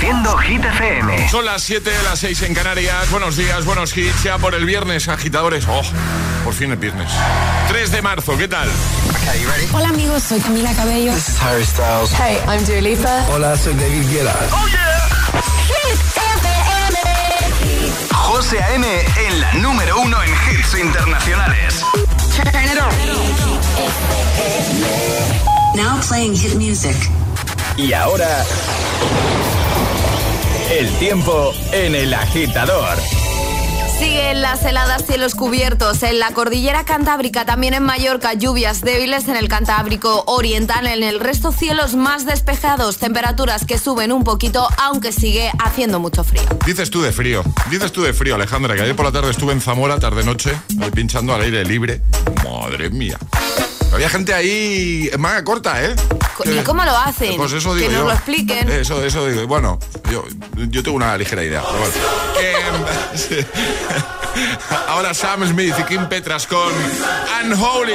Reproduciendo Hit FM. Son las 7, las 6 en Canarias. Buenos días, buenos hits. Ya por el viernes, agitadores. Oh, por fin el viernes. 3 de marzo, ¿qué tal? Hola amigos, soy Camila Cabello. This is Harry Styles. Hey, I'm Dua Lipa. Hola, soy David Guetta. ¡Oh, yeah! Hit FM. José A.M. en la número uno en hits internacionales. Turn it on. Now playing hit music. Y ahora... El tiempo en el agitador. Siguen las heladas cielos cubiertos en la cordillera cantábrica, también en Mallorca, lluvias débiles en el Cantábrico Oriental, en el resto cielos más despejados, temperaturas que suben un poquito, aunque sigue haciendo mucho frío. Dices tú de frío, dices tú de frío, Alejandra, que ayer por la tarde estuve en Zamora, tarde-noche, pinchando al aire libre. Madre mía. Había gente ahí en manga corta, ¿eh? ¿Y cómo lo hacen? Pues eso digo que nos yo. lo expliquen. Eso, eso digo. Bueno, yo, yo tengo una ligera idea. pero bueno. Que, sí. Ahora Sam Smith y Kim Petras con Unholy.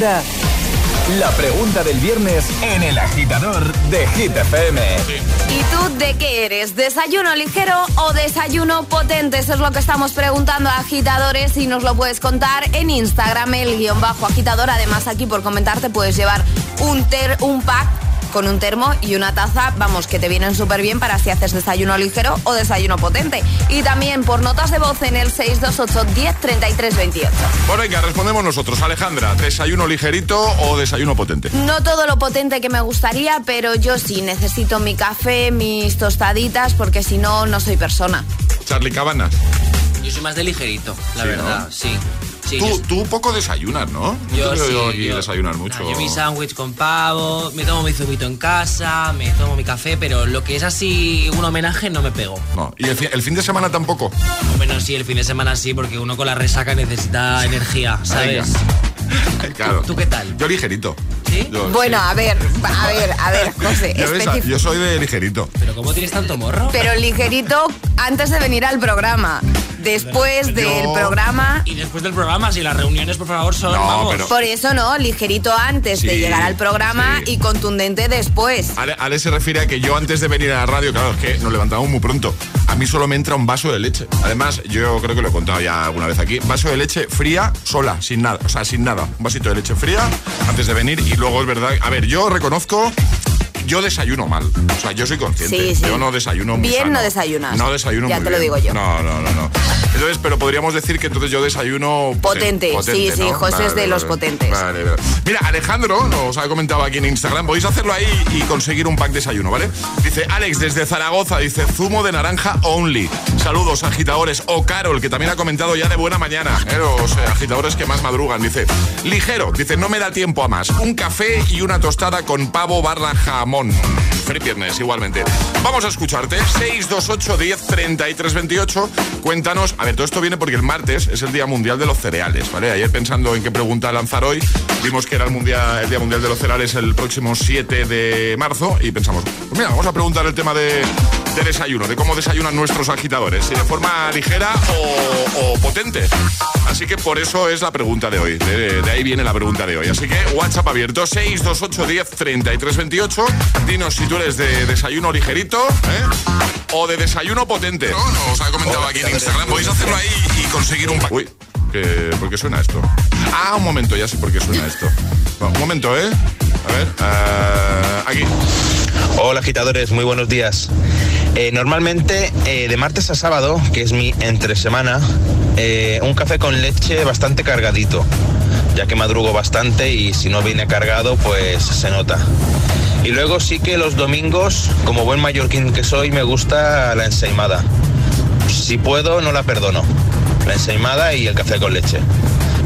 La pregunta del viernes en el agitador de Hit FM. ¿Y tú de qué eres? ¿Desayuno ligero o desayuno potente? Eso es lo que estamos preguntando a agitadores y nos lo puedes contar en Instagram, el guion bajo agitador. Además, aquí por comentarte puedes llevar un, ter un pack con un termo y una taza, vamos, que te vienen súper bien para si haces desayuno ligero o desayuno potente. Y también por notas de voz en el 628 10 33 28. Bueno, venga, respondemos nosotros. Alejandra, ¿desayuno ligerito o desayuno potente? No todo lo potente que me gustaría, pero yo sí necesito mi café, mis tostaditas, porque si no, no soy persona. Charlie Cabanas. Yo soy más de ligerito, la Sí, verdad, ¿no? sí. Sí, Tú, yo- tú poco desayunas, ¿no? Yo sí, yo aquí yo- desayunar mucho. Nah, yo mi sándwich con pavo, me tomo mi zumito en casa, me tomo mi café, pero lo que es así un homenaje no me pego. No, y el, fi- el fin de semana tampoco. Bueno, sí, el fin de semana sí, porque uno con la resaca necesita energía, ¿sabes? Claro. ¿Tú qué tal? Yo ligerito. ¿Sí? Yo, Bueno, sí. a ver, a ver, a ver, José, ves, especifi- yo soy de ligerito. ¿Pero cómo tienes tanto morro? pero ligerito antes de venir al programa. Después del Yo- programa. Y después del programa, si las reuniones, por favor, son. No, vamos. pero- Por eso no, ligerito antes de Sí, llegar al programa sí. y contundente después. Ale, Ale se refiere a que yo antes de venir a la radio, claro, es que nos levantamos muy pronto. A mí solo me entra un vaso de leche. Además, yo creo que lo he contado ya alguna vez aquí. Vaso de leche fría, sola, sin nada. O sea, sin nada. Un vasito de leche fría antes de venir. Y luego es verdad. A ver, yo reconozco. Yo desayuno mal. O sea, yo soy consciente. Sí, sí. Yo no desayuno muy Bien sano. no desayunas. No desayuno Ya muy te lo bien. digo yo. No, no, no, no. Entonces, pero podríamos decir que entonces yo desayuno... Potente, sí, sí, José es de los potentes. Vale, vale. Mira, Alejandro nos ha comentado aquí en Instagram, podéis hacerlo ahí y conseguir un pack de desayuno, ¿vale? Dice Alex desde Zaragoza, dice zumo de naranja only. Saludos, agitadores. O Carol, que también ha comentado ya de buena mañana, ¿eh? los eh, agitadores que más madrugan. Dice, ligero, dice, no me da tiempo a más. Un café y una tostada con pavo barra jamón. Feliz viernes, igualmente. Vamos a escucharte. 628 10 33 28. Cuéntanos. A ver, todo esto viene porque el martes es el Día Mundial de los Cereales, ¿vale? Ayer pensando en qué pregunta lanzar hoy, vimos que era el, mundial, el Día Mundial de los Cereales el próximo 7 de marzo y pensamos, pues mira, vamos a preguntar el tema de, de desayuno, de cómo desayunan nuestros agitadores, si de forma ligera o, o potente. Así que por eso es la pregunta de hoy. De, de ahí viene la pregunta de hoy. Así que WhatsApp abierto 628 10 33 28. Dinos si tú eres de desayuno ligerito ¿eh? o de desayuno potente. No, nos ha comentado aquí en Instagram. Podéis hacerlo ahí y conseguir un pack. Uy, que- ¿por qué suena esto? Ah, un momento, ya sé por qué suena esto. Bueno, un momento, ¿eh? A ver, eh, aquí. Hola agitadores, muy buenos días. Eh, normalmente eh, de martes a sábado, que es mi entre semana, eh, un café con leche bastante cargadito, ya que madrugo bastante y si no viene cargado pues se nota. Y luego sí que los domingos, como buen mallorquín que soy, me gusta la ensaimada. Si puedo, no la perdono. La ensaimada y el café con leche.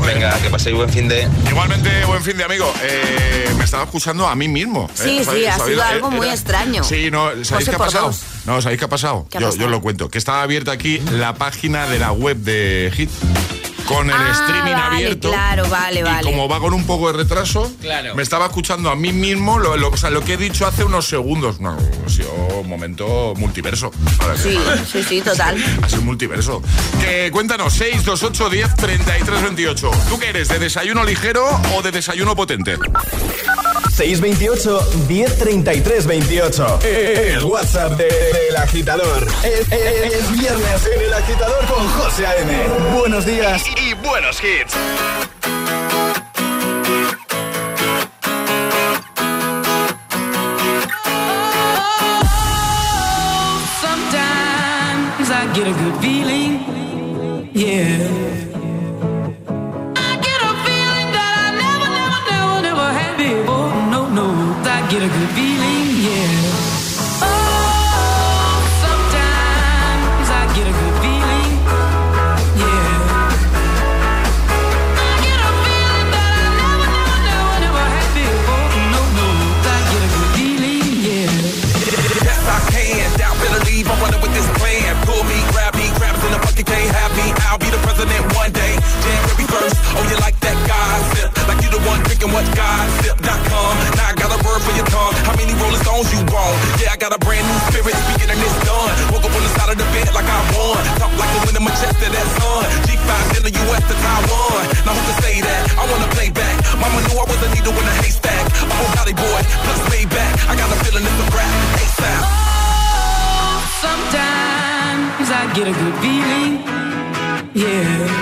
Venga, que paséis buen fin de... Igualmente, buen fin de amigo. Eh, me estaba escuchando a mí mismo. ¿eh? Sí, sí, ¿Sabéis- ha sido algo muy Era- extraño. Sí, no, ¿sabéis qué ha pasado? dos. No, ¿sabéis qué ha pasado? ¿Qué ha yo, pasado? yo lo cuento. Que estaba abierta aquí la página de la web de Hit con el Ah, streaming vale, abierto. claro, vale, y vale. como va con un poco de retraso, Claro. me estaba escuchando a mí mismo lo, lo- o sea, lo que he dicho hace unos segundos. No, ha sido un momento multiverso. Sí, sí, sí, total. ha sido multiverso. Que cuéntanos, 628 10 33 28. ¿Tú qué eres, de desayuno ligero o de desayuno potente? 628 1033 28. El WhatsApp de- del agitador. Es, es- es viernes en el agitador con José A.M. Buenos días y buenos hits. Sometimes I get a good feeling, I get a needle in a haystack. A Valley boy, plus. I got a feeling rap. ASAP. Oh, sometimes I get a good feeling, yeah.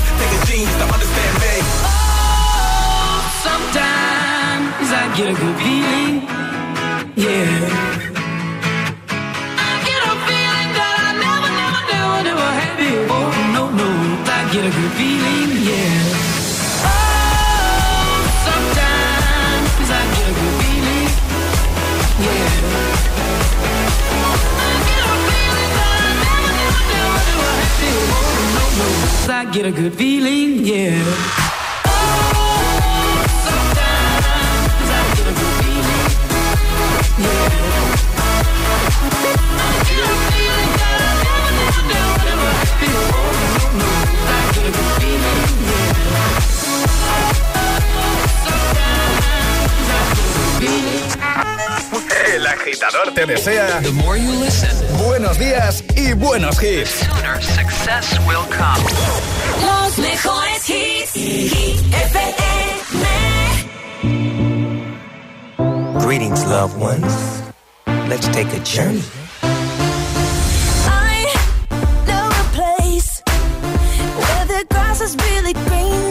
Get a good feeling, yeah. El agitador te desea buenos días y buenos hits. Los mejores hits. FM. Greetings, loved ones. Let's take a journey. I know a place where the grass is really greener.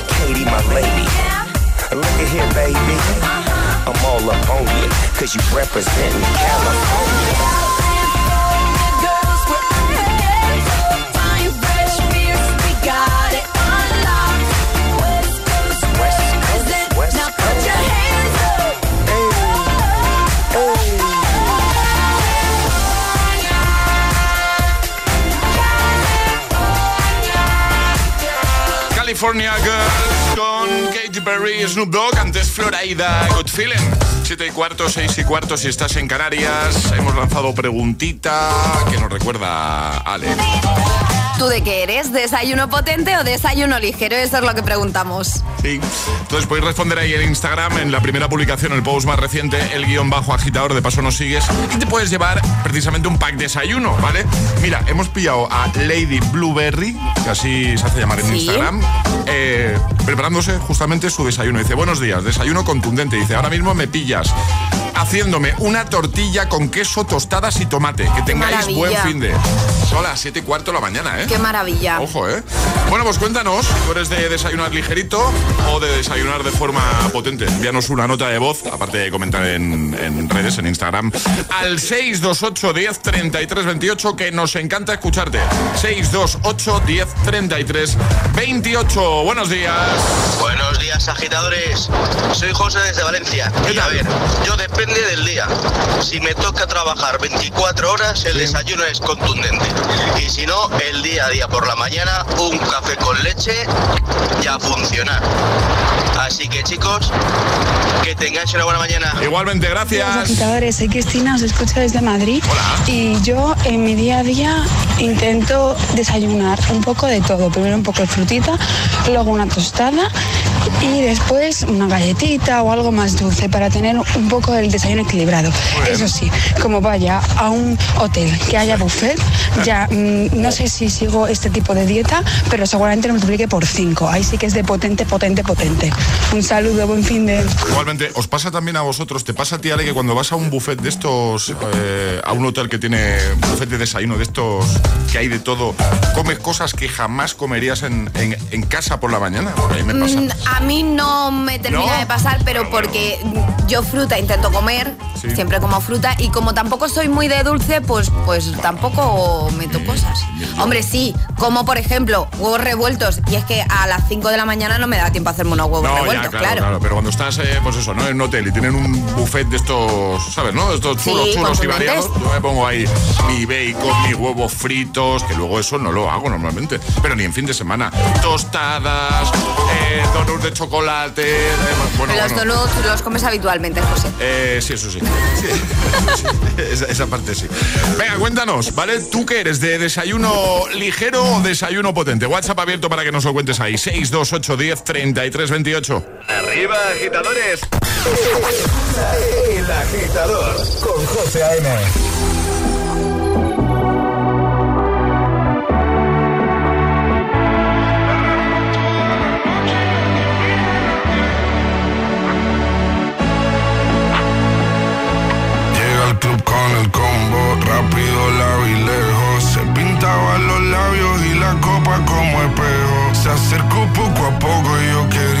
Katie, my lady. Look at here, baby. I'm all up on you, cause you representing California. California Girls con Katy Perry Snoop Dogg. Antes Florida Good Feeling. 7 y cuarto, 6 y cuarto si estás en Canarias. Hemos lanzado preguntita que nos recuerda Ale. ¿Tú de qué eres? ¿Desayuno potente o desayuno ligero? Eso es lo que preguntamos. Sí. Entonces podéis responder ahí en Instagram, en la primera publicación, el post más reciente, el guion bajo agitador, de paso nos sigues, y te puedes llevar precisamente un pack desayuno, ¿vale? Mira, hemos pillado a Lady Blueberry, que así se hace llamar en Sí. Instagram, eh, preparándose justamente su desayuno. Dice, buenos días, desayuno contundente. Dice, ahora mismo me pillas haciéndome una tortilla con queso, tostadas y tomate. Que tengáis maravilla. buen fin de. Son las 7 y cuarto de la mañana, ¿eh? Qué maravilla. Ojo, ¿eh? Bueno, pues cuéntanos si tú eres de desayunar ligerito o de desayunar de forma potente. Envíanos una nota de voz, aparte de comentar en, en redes, en Instagram, al 628 10 33 28, que nos encanta escucharte. 628 10 33 28. Buenos días. Buenos días, agitadores. Soy José desde Valencia. Y a ver, yo depende del día. Si me toca trabajar 24 horas, el desayuno es contundente. Y si no, el día a día por la mañana, un café con leche y a funcionar. Así que chicos, que tengáis una buena mañana. Igualmente, Hola, gracias. agitadores, soy Cristina, os escucho desde Madrid. Y yo en mi día a día intento desayunar un poco de todo. Primero un poco de frutita, luego una tostada y después una galletita o algo más dulce para tener un poco el desayuno equilibrado. Eso sí, como vaya a un hotel que haya buffet, ya mm, no sé si sigo este tipo de dieta, pero seguramente lo multiplique por cinco. Ahí sí que es de potente, potente, potente. Un saludo, buen fin de... Igualmente, ¿os pasa también a vosotros? ¿Te pasa a ti, Ale, que cuando vas a un buffet de estos, eh, a un hotel que tiene buffet de desayuno de estos, que hay de todo, comes cosas que jamás comerías en, en- en casa por la mañana? Porque a mí me pasa. Mm, A mí no me termina ¿No? de pasar, pero porque yo fruta intento comer, Sí. siempre como fruta, y como tampoco soy muy de dulce, pues, pues tampoco meto cosas. Hombre, sí, como por ejemplo huevos revueltos, y es que a las 5 de la mañana no me da tiempo a hacerme unos huevos No, ya, revueltos, claro, claro. claro, pero cuando estás, eh, pues eso, ¿no? En un hotel y tienen un buffet de estos, ¿sabes, no? De estos Sí, chulos, chulos y variados, yo me pongo ahí mi bacon, mis huevos fritos, que luego eso no lo hago normalmente, pero ni en fin de semana. Tostadas, eh, donuts de chocolate, eh, bueno, los bueno. donuts los comes habitualmente, José. Eh, sí, eso sí. Sí, sí, esa, esa parte sí. Venga, cuéntanos, ¿vale? ¿Tú qué eres? ¿De desayuno ligero o desayuno potente? WhatsApp abierto para que nos lo cuentes ahí. 628 10 33 28. Arriba, agitadores. El agitador con José A.M. copa como espejo. Se acercó poco a poco y yo queriendo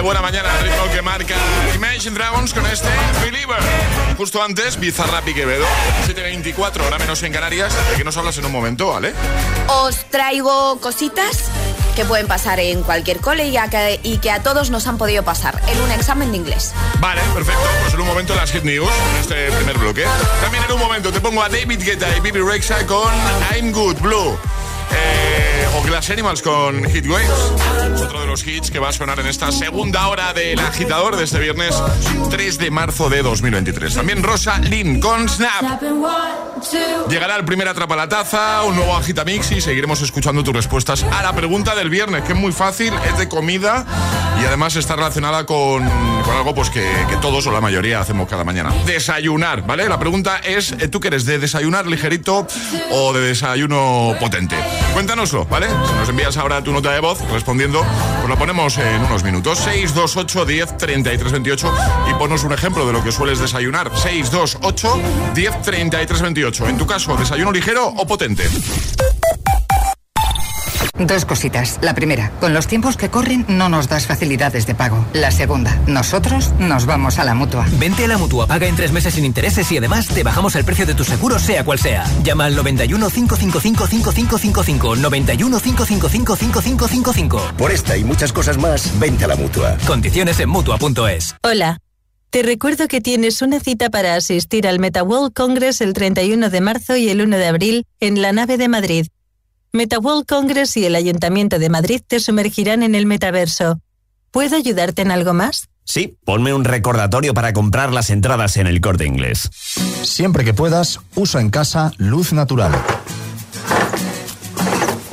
de buena mañana ritmo que marca Imagine Dragons con este Believer. Justo antes, Bizarrap y Quevedo. 7.24, hora menos en Canarias. De que nos hablas en un momento, ¿vale? Os traigo cositas que pueden pasar en cualquier cole y, que, y que a todos nos han podido pasar en un examen de inglés. Vale, perfecto. Pues en un momento las hit news, en este primer bloque. También en un momento te pongo a David Guetta y Bibi Rexa con I'm Good Blue. Eh, o Glass Animals con Hit Waves. Otro de los hits que va a sonar en esta segunda hora del agitador de este viernes 3 de marzo de 2023. También Rosa Lynn con Snap. Llegará el primer Atrapa un nuevo Agitamix y seguiremos escuchando tus respuestas a la pregunta del viernes, que es muy fácil, es de comida y además está relacionada con, algo pues que, que todos o la mayoría hacemos cada mañana. Desayunar, ¿vale? La pregunta es, ¿tú qué eres? ¿De desayunar ligerito o de desayuno potente? Cuéntanoslo, ¿vale? Si nos envías ahora tu nota de voz respondiendo, pues lo ponemos en unos minutos. 628 10 33 28 y ponos un ejemplo de lo que sueles desayunar. 628 10 33 28. En tu caso, ¿desayuno ligero o potente? Dos cositas. La primera, con los tiempos que corren no nos das facilidades de pago. La segunda, nosotros nos vamos a la mutua. Vente a la mutua, paga en tres meses sin intereses y además te bajamos el precio de tu seguro, sea cual sea. Llama al 91 555 5555. 91 555 5555. Por esta y muchas cosas más, vente a la mutua. Condiciones en mutua.es. Hola. Te recuerdo que tienes una cita para asistir al MetaWorld Congress el 31 de marzo y el 1 de abril en la nave de Madrid. MetaWorld Congress y el Ayuntamiento de Madrid te sumergirán en el metaverso. ¿Puedo ayudarte en algo más? Sí, ponme un recordatorio para comprar las entradas en el corte inglés. Siempre que puedas, usa en casa luz natural.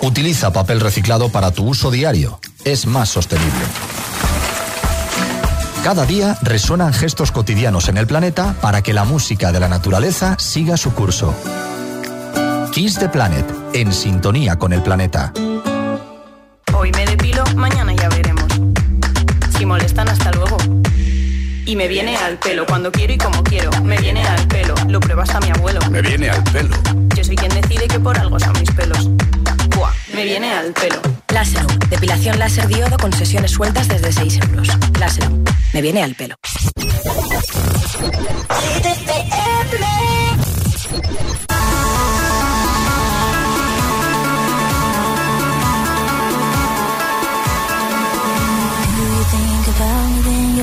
Utiliza papel reciclado para tu uso diario. Es más sostenible. Cada día resuenan gestos cotidianos en el planeta para que la música de la naturaleza siga su curso. Kiss the Planet, en sintonía con el planeta. Hoy me depilo, mañana ya veremos. Si molestan, hasta luego. Y me viene al pelo cuando quiero y como quiero. Me viene al pelo, lo prueba hasta mi abuelo. Me viene al pelo. Yo soy quien decide que por algo son mis pelos. Buah, me viene al pelo. Láserum, depilación láser diodo con sesiones sueltas desde 6 euros. Láserum, me viene al pelo.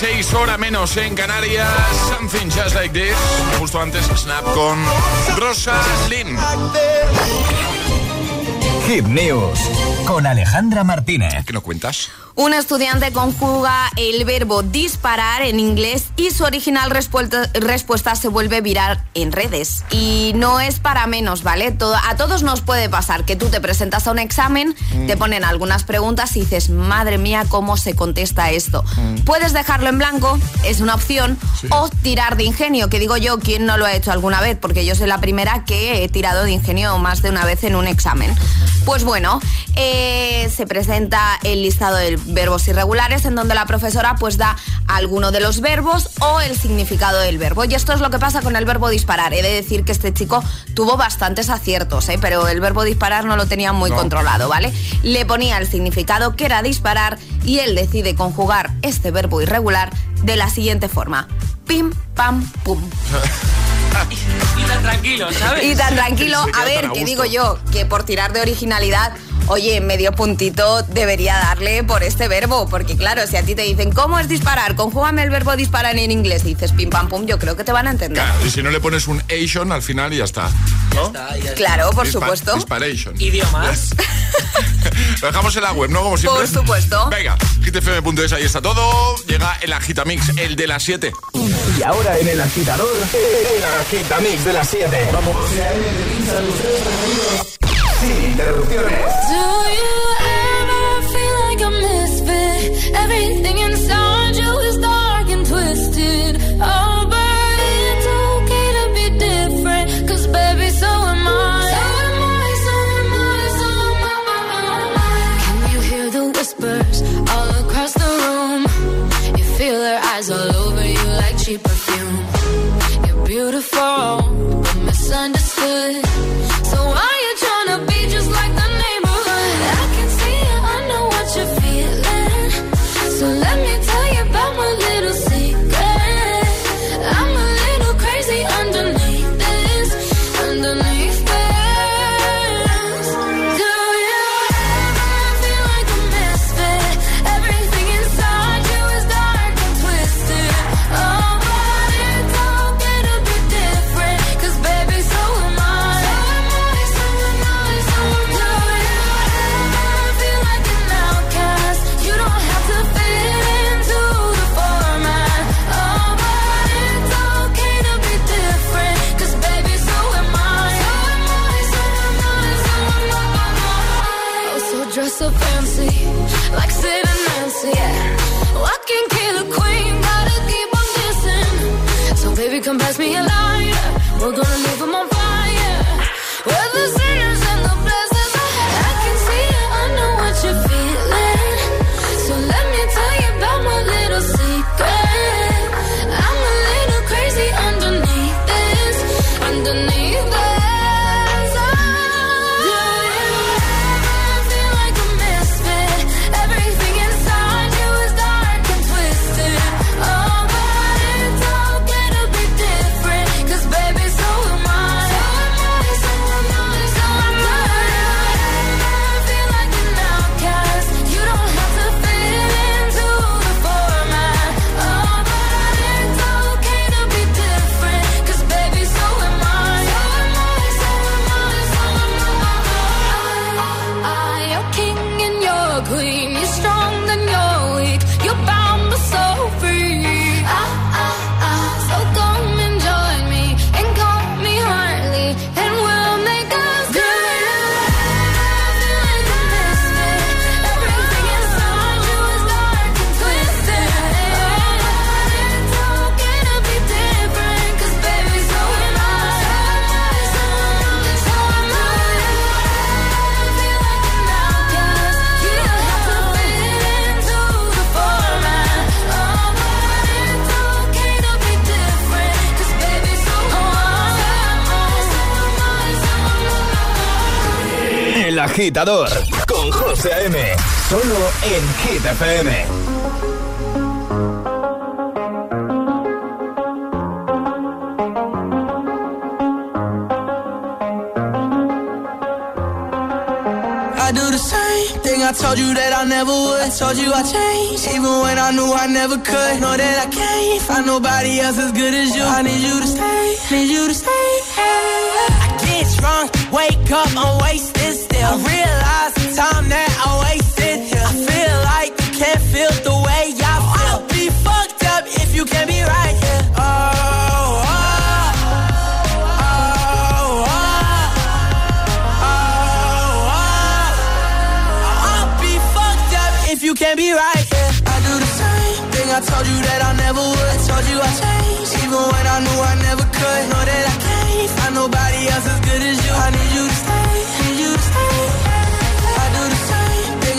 26 horas menos en Canarias. Something just like this. Justo antes, Snap con Rosa Lynn. Hit News con Alejandra Martínez. ¿Qué nos cuentas? Un estudiante conjuga el verbo disparar en inglés y su original respuesta, respuesta se vuelve viral en redes. Y no es para menos, ¿vale? Todo, a todos nos puede pasar que tú te presentas a un examen, te ponen algunas preguntas y dices, madre mía, ¿cómo se contesta esto? Puedes dejarlo en blanco, es una opción, o tirar de ingenio, que digo yo, ¿quién no lo ha hecho alguna vez? Porque yo soy la primera que he tirado de ingenio más de una vez en un examen. Pues bueno, eh, se presenta el listado de verbos irregulares en donde la profesora pues da alguno de los verbos o el significado del verbo. Y esto es lo que pasa con el verbo disparar. He de decir que este chico tuvo bastantes aciertos, ¿eh? pero el verbo disparar no lo tenía muy controlado, ¿vale? Le ponía el significado que era disparar y él decide conjugar este verbo irregular de la siguiente forma. Pim, pam, pum. Y tan tranquilo, ¿sabes? Y tan tranquilo, a ver, que digo yo, que por tirar de originalidad, oye, medio puntito debería darle por este verbo, porque claro, si a ti te dicen, ¿cómo es disparar? Conjúgame el verbo disparar en inglés y dices pim pam pum, yo creo que te van a entender. Claro, y si no le pones un Asian al final y ya está. ¿no? Claro, por Dispa- supuesto. Disparation. Idiomas. Lo dejamos en la web, ¿no? Como siempre. Por supuesto. Venga, hitfm.es, ahí está todo. Llega el Agitamix, el de las 7. Y ahora en el agitador, el agitamix de las 7. Vamos. Sin interrupciones. Con José A.M. Solo en Hit. I do the same thing I told you that I never would. Told you I changed, even when I knew I never could. Know that I can't find nobody else as good as you. I need you to stay stay, need you to stay. I get drunk, wake up, I'm wasted time that I wasted. I feel like you can't feel the way I feel. I'll be fucked up if you can't be right here. Oh, oh, oh, oh, oh, oh. You can't be right here. I do the same thing I told you that I never would. Told you I changed, even when I knew I never could. Know that I can't find nobody else as good as you. I need you to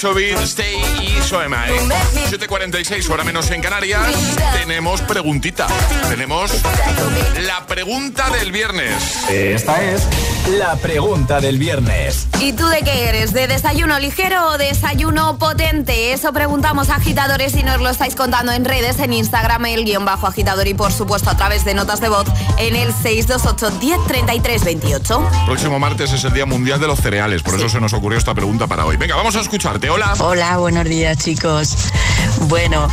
Mr. Saxo Beat, Stay y Soema. 7.46, hora menos en Canarias. Tenemos preguntita. Tenemos la pregunta del viernes. Esta es la pregunta del viernes. ¿Y tú de qué eres? ¿De desayuno ligero o desayuno potente? Eso preguntamos a agitadores y nos lo estáis contando en redes, en Instagram, el guion bajo agitador y por supuesto a través de notas de voz en el 628 1033 28. Próximo martes es el Día Mundial de los Cereales, por eso se nos ocurrió esta pregunta para hoy. Venga, vamos a escucharte. Hola. Hola, buenos días chicos. Bueno,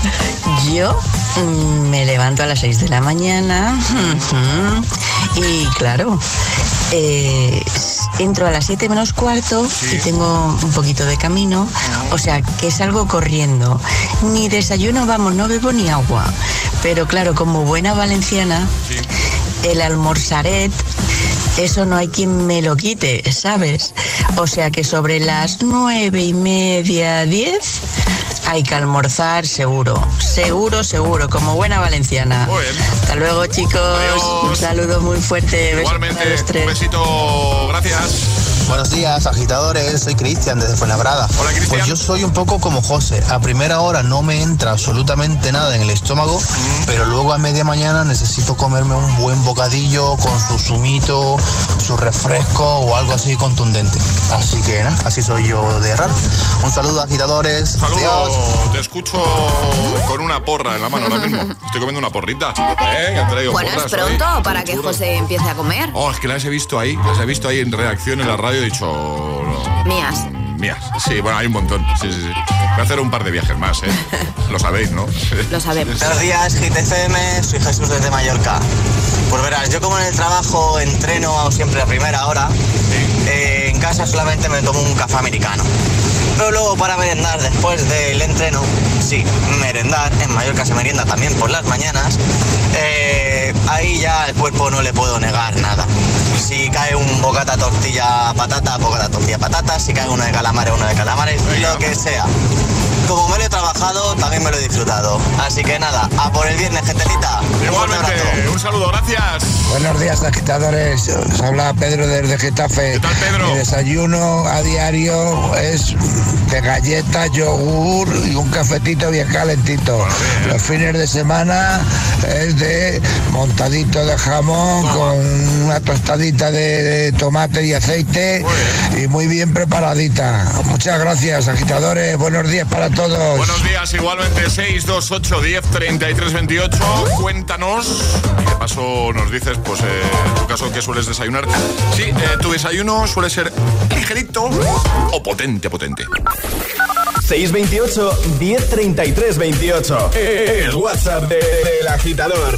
yo mm, me levanto a las 6 de la mañana y claro, eh, entro a las 7 menos cuarto y tengo un poquito de camino, o sea que salgo corriendo. Ni desayuno, vamos, no bebo ni agua. Pero claro, como buena valenciana, el almorzaret eso no hay quien me lo quite, ¿sabes? O sea que sobre las nueve y media, diez, hay que almorzar seguro, seguro, seguro, como buena valenciana. Hasta luego, chicos. Un saludo muy fuerte. Igualmente, para los tres. un besito. Gracias. Buenos días, agitadores. Soy Cristian desde Fuenlabrada. Hola, Cristian. Pues yo soy un poco como José. A primera hora no me entra absolutamente nada en el estómago, pero luego a media mañana necesito comerme un buen bocadillo con su zumito, su refresco o algo así contundente. Así que nada, así soy yo de raro. Un saludo, agitadores. Saludos. Te escucho con una porra en la mano ahora mismo. Estoy comiendo una porrita. ¿Eh? Bueno, es pronto hoy. para que. José empiece a comer. Oh, es que las he visto ahí, las he visto ahí en reacción en la radio he dicho. no, Mías. mías. Sí, bueno, hay un montón. Sí, sí, sí. Voy a hacer un par de viajes más, ¿eh? Lo sabéis, ¿no? Lo sabemos. Buenos días, GTFM, soy Jesús desde Mallorca. Pues verás, yo como en el trabajo entreno siempre a primera hora, eh, en casa solamente me tomo un café americano. Pero luego para merendar después del entreno, sí, merendar, en Mallorca se merienda también por las mañanas, eh, ahí ya al cuerpo no le puedo negar nada. Si cae un bocata tortilla patata, bocata tortilla patata, si cae uno de calamares, uno de calamares, lo que sea. Como me lo he trabajado, también me lo he disfrutado. Así que nada, a por el viernes, abrazo. Igualmente, un saludo, gracias. Buenos días, agitadores. Os habla Pedro desde Getafe. ¿Qué tal, Pedro? Mi desayuno a diario es de galletas, yogur y un cafetito bien calentito. Los fines de semana es de montadito de jamón con una tostadita de, de tomate y aceite y muy bien preparadita. Muchas gracias, agitadores. Buenos días para todos. Buenos días, igualmente 628 10 33 28. Cuéntanos y de paso nos dices, pues, eh, en tu caso, qué sueles desayunar. Sí, eh, tu desayuno suele ser ligerito o potente, potente. 628 1033 28. El WhatsApp de- del agitador.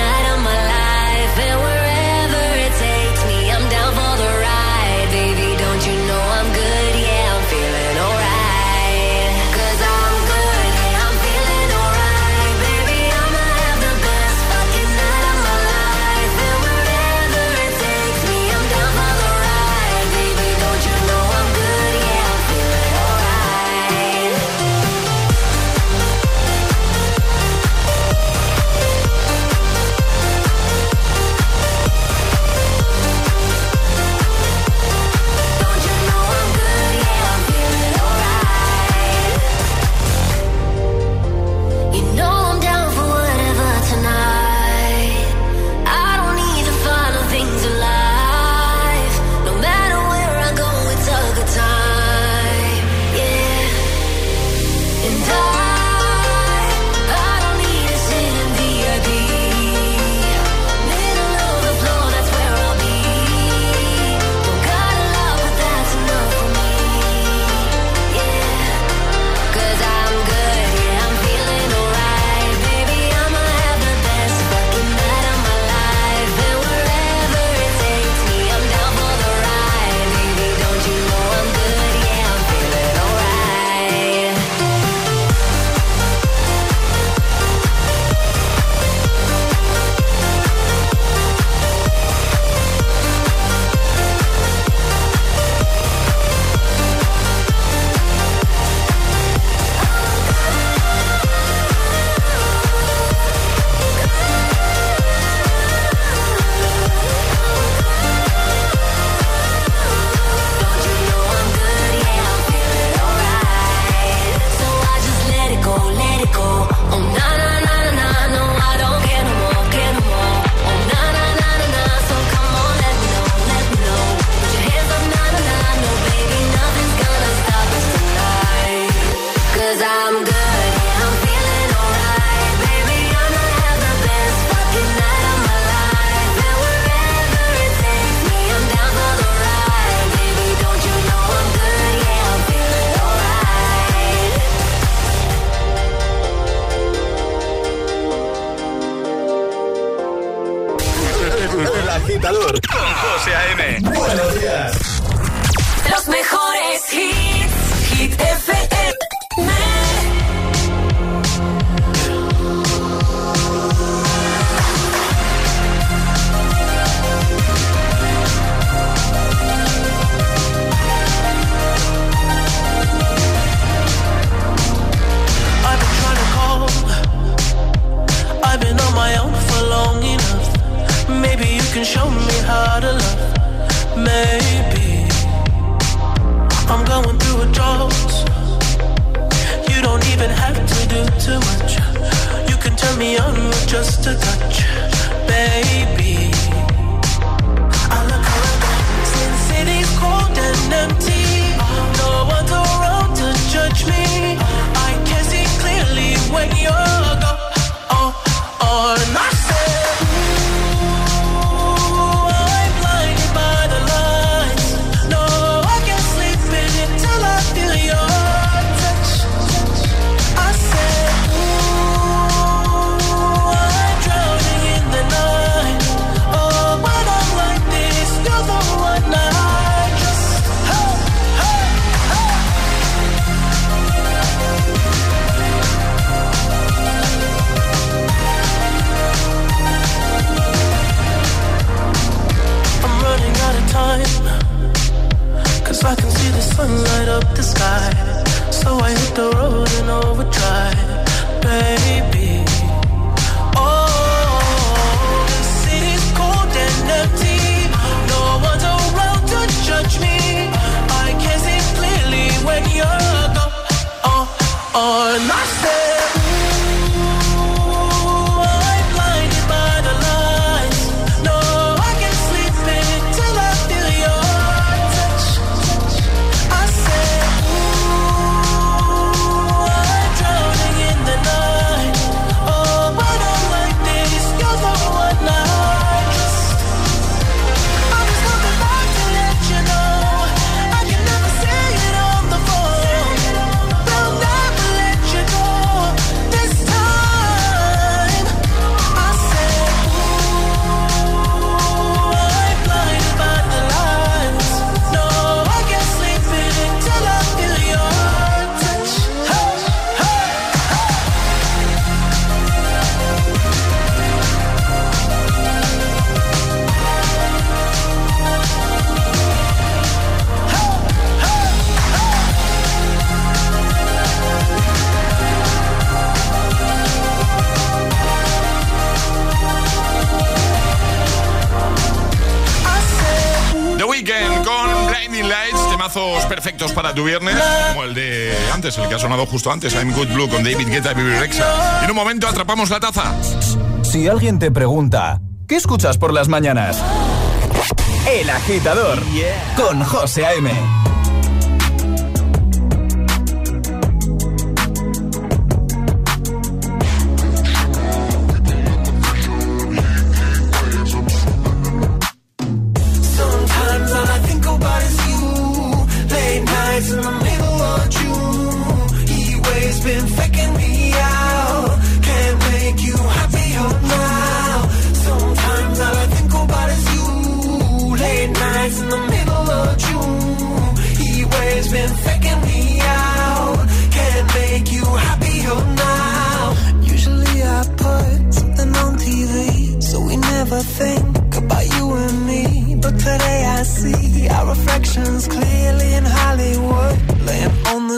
Blinding Lights, temazos perfectos para tu viernes, como el de antes, el que ha sonado justo antes, I'm Good Blue con David Guetta y Bibi Rexa. En un momento atrapamos la taza. Si alguien te pregunta, ¿qué escuchas por las mañanas? El agitador con José A.M.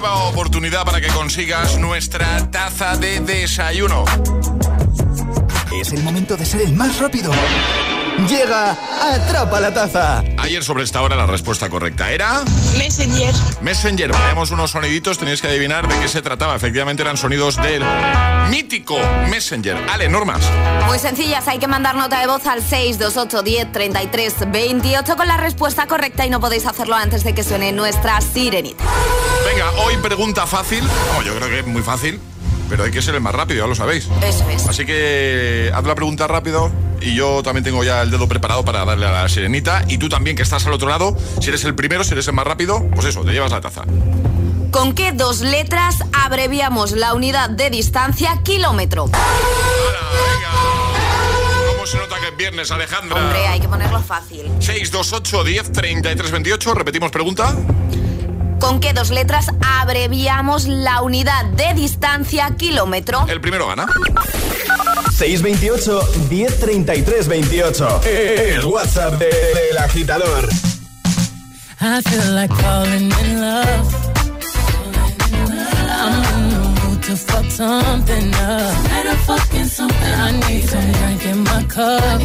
Nueva oportunidad para que consigas nuestra taza de desayuno. Es el momento de ser el más rápido. Llega Atrapa la Taza. Ayer sobre esta hora la respuesta correcta era... Messenger. Messenger. Veamos unos soniditos, tenéis que adivinar de qué se trataba. Efectivamente eran sonidos del mítico Messenger. Ale, normas. Muy sencillas, hay que mandar nota de voz al 628 10 33 28 con la respuesta correcta y no podéis hacerlo antes de que suene nuestra sirenita. Venga, hoy pregunta fácil. Yo creo que es muy fácil, pero hay que ser el más rápido, ya lo sabéis. Eso es. Así que haz la pregunta rápido y yo también tengo ya el dedo preparado para darle a la sirenita. Y tú también, que estás al otro lado, si eres el primero, si eres el más rápido, pues eso, te llevas la taza. ¿Con qué dos letras abreviamos la unidad de distancia kilómetro? ¿Cómo se nota que es viernes, Alejandra? Hombre, hay que ponerlo fácil. 628 10 33 28. Repetimos pregunta. ¿Con qué dos letras abreviamos la unidad de distancia kilómetro? El primero gana. 628 1033 28. El WhatsApp de- del agitador. I feel like falling in love. I'm in the mood to fuck something up. Better fucking something. I need some drink in my cup.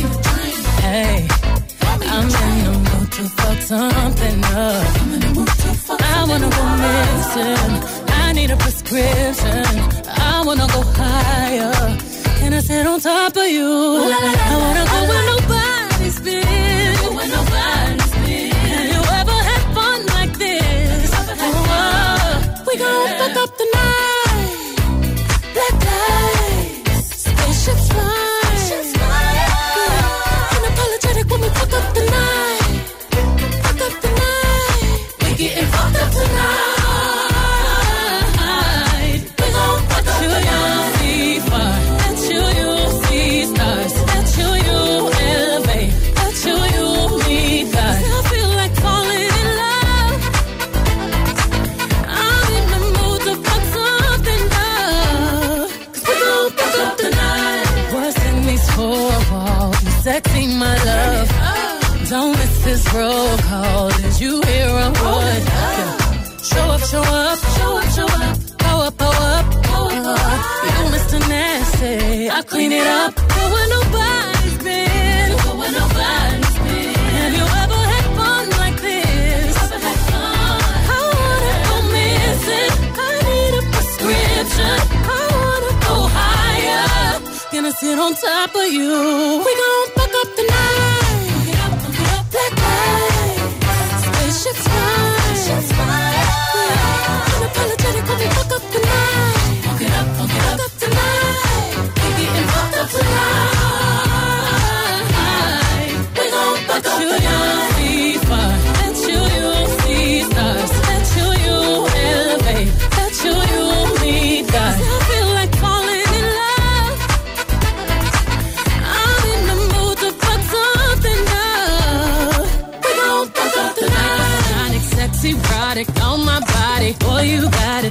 Hey, I'm in the mood to fuck something up. I wanna go missing. I need a prescription. I wanna go higher. Can I sit on top of you? I wanna go where nobody's been. Where nobody's been. Have you ever had fun like this? Oh, we gon' fuck up the night. Black lights, spaceships fly. Yeah, unapologetic when we fuck up the night. Fuck up the night. We getting fucked up tonight. Miss this roll call. Did you hear a word? Oh, show up, show up, show up, show up. Go up, go up, go up. You Mr. Nasty, I clean it up. Go where nobody's been. Go where nobody's been. Have you ever had fun like this? I wanna go missing. I need a prescription. I wanna go higher. Gonna sit on top of you. We gon' we fuck up the night. Fuck it up, fuck it up. Fuck up the night. We getting fucked up tonight. We gon' fuck up the night. See far. Let you, see stars. You, you elevate. Let you, you meet God. I feel like falling in love. I'm in the mood to fuck something up. We gon' fuck up the night. Sonic, sexy, erotic on my body. Boy, you got it.